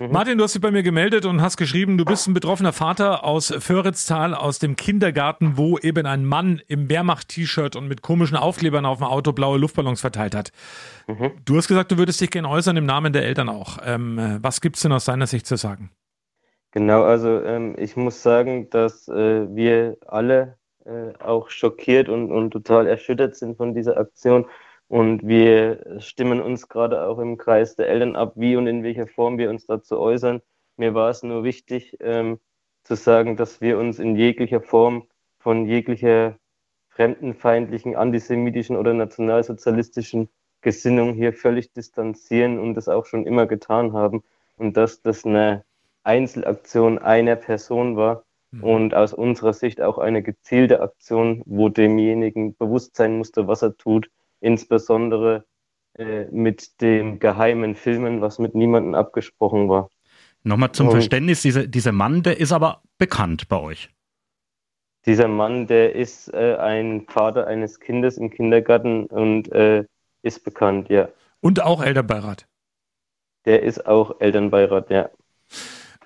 Mhm. Martin, du hast dich bei mir gemeldet und hast geschrieben, du bist ein betroffener Vater aus Föritztal, aus dem Kindergarten, wo eben ein Mann im Wehrmacht-T-Shirt und mit komischen Aufklebern auf dem Auto blaue Luftballons verteilt hat. Mhm. Du hast gesagt, du würdest dich gerne äußern im Namen der Eltern auch. Ähm, was gibt es denn aus deiner Sicht zu sagen? Genau, also ähm, ich muss sagen, dass äh, wir alle äh, auch schockiert und, und total erschüttert sind von dieser Aktion. Und wir stimmen uns gerade auch im Kreis der Eltern ab, wie und in welcher Form wir uns dazu äußern. Mir war es nur wichtig ähm, zu sagen, dass wir uns in jeglicher Form von jeglicher fremdenfeindlichen, antisemitischen oder nationalsozialistischen Gesinnung hier völlig distanzieren und das auch schon immer getan haben. Und dass das eine Einzelaktion einer Person war mhm. und aus unserer Sicht auch eine gezielte Aktion, wo demjenigen bewusst sein musste, was er tut insbesondere äh, mit dem geheimen Filmen, was mit niemandem abgesprochen war. Nochmal zum und Verständnis, dieser, dieser Mann, der ist aber bekannt bei euch. Dieser Mann, der ist äh, ein Vater eines Kindes im Kindergarten und äh, ist bekannt, ja. Und auch Elternbeirat. Der ist auch Elternbeirat, ja.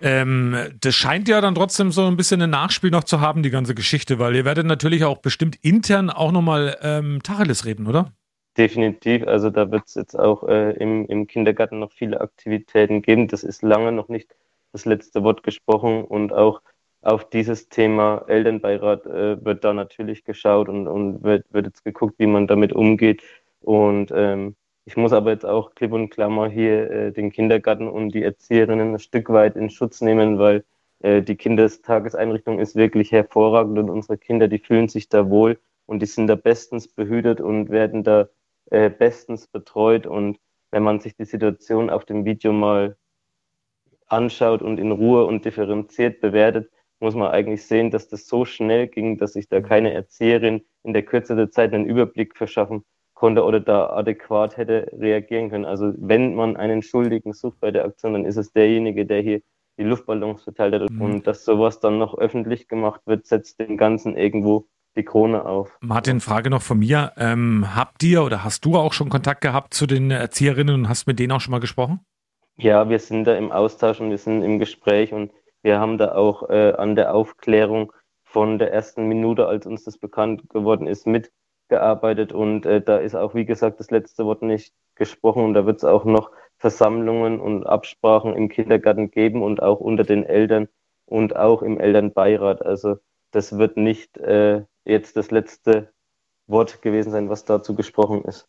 Ähm, das scheint ja dann trotzdem so ein bisschen ein Nachspiel noch zu haben, die ganze Geschichte, weil ihr werdet natürlich auch bestimmt intern auch nochmal ähm, Tacheles reden, oder? Definitiv, also da wird es jetzt auch äh, im, im Kindergarten noch viele Aktivitäten geben. Das ist lange noch nicht das letzte Wort gesprochen und auch auf dieses Thema Elternbeirat äh, wird da natürlich geschaut und, und wird, wird jetzt geguckt, wie man damit umgeht. Und ähm, ich muss aber jetzt auch klipp und klammer hier äh, den Kindergarten und die Erzieherinnen ein Stück weit in Schutz nehmen, weil äh, die Kindestageseinrichtung ist wirklich hervorragend und unsere Kinder, die fühlen sich da wohl und die sind da bestens behütet und werden da äh, bestens betreut. Und wenn man sich die Situation auf dem Video mal anschaut und in Ruhe und differenziert bewertet, muss man eigentlich sehen, dass das so schnell ging, dass sich da keine Erzieherin in der Kürze der Zeit einen Überblick verschaffen konnte oder da adäquat hätte reagieren können. Also wenn man einen Schuldigen sucht bei der Aktion, dann ist es derjenige, der hier die Luftballons verteilt hat. Mhm. Und dass sowas dann noch öffentlich gemacht wird, setzt dem Ganzen irgendwo die Krone auf. Martin, Frage noch von mir. Ähm, habt ihr oder hast du auch schon Kontakt gehabt zu den Erzieherinnen und hast mit denen auch schon mal gesprochen? Ja, wir sind da im Austausch und wir sind im Gespräch und wir haben da auch äh, an der Aufklärung von der ersten Minute, als uns das bekannt geworden ist, mitgearbeitet und äh, da ist auch, wie gesagt, das letzte Wort nicht gesprochen und da wird es auch noch Versammlungen und Absprachen im Kindergarten geben und auch unter den Eltern und auch im Elternbeirat. Also das wird nicht äh, jetzt das letzte Wort gewesen sein, was dazu gesprochen ist.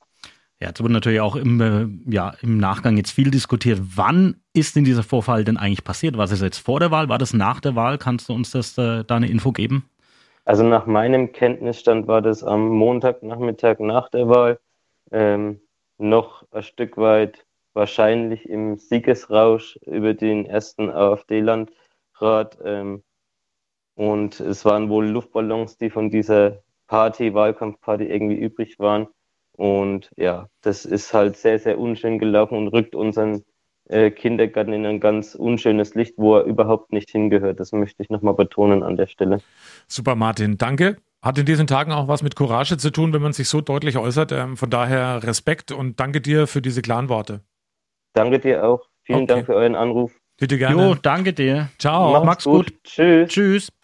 Ja, jetzt wurde natürlich auch im, äh, ja, im Nachgang jetzt viel diskutiert. Wann ist denn dieser Vorfall denn eigentlich passiert? War das jetzt vor der Wahl? War das nach der Wahl? Kannst du uns das äh, da eine Info geben? Also nach meinem Kenntnisstand war das am Montagnachmittag nach der Wahl. Ähm, noch ein Stück weit wahrscheinlich im Siegesrausch über den ersten AfD-Landrat. Ähm, und es waren wohl Luftballons, die von dieser Party, Wahlkampfparty irgendwie übrig waren. Und ja, das ist halt sehr, sehr unschön gelaufen und rückt unseren äh, Kindergarten in ein ganz unschönes Licht, wo er überhaupt nicht hingehört. Das möchte ich nochmal betonen an der Stelle. Super, Martin. Danke. Hat in diesen Tagen auch was mit Courage zu tun, wenn man sich so deutlich äußert. Ähm, von daher Respekt und danke dir für diese klaren Worte. Danke dir auch. Vielen okay. Dank für euren Anruf. Bitte gerne. Jo, danke dir. Ciao. Mach's, Mach's gut. gut. Tschüss. Tschüss.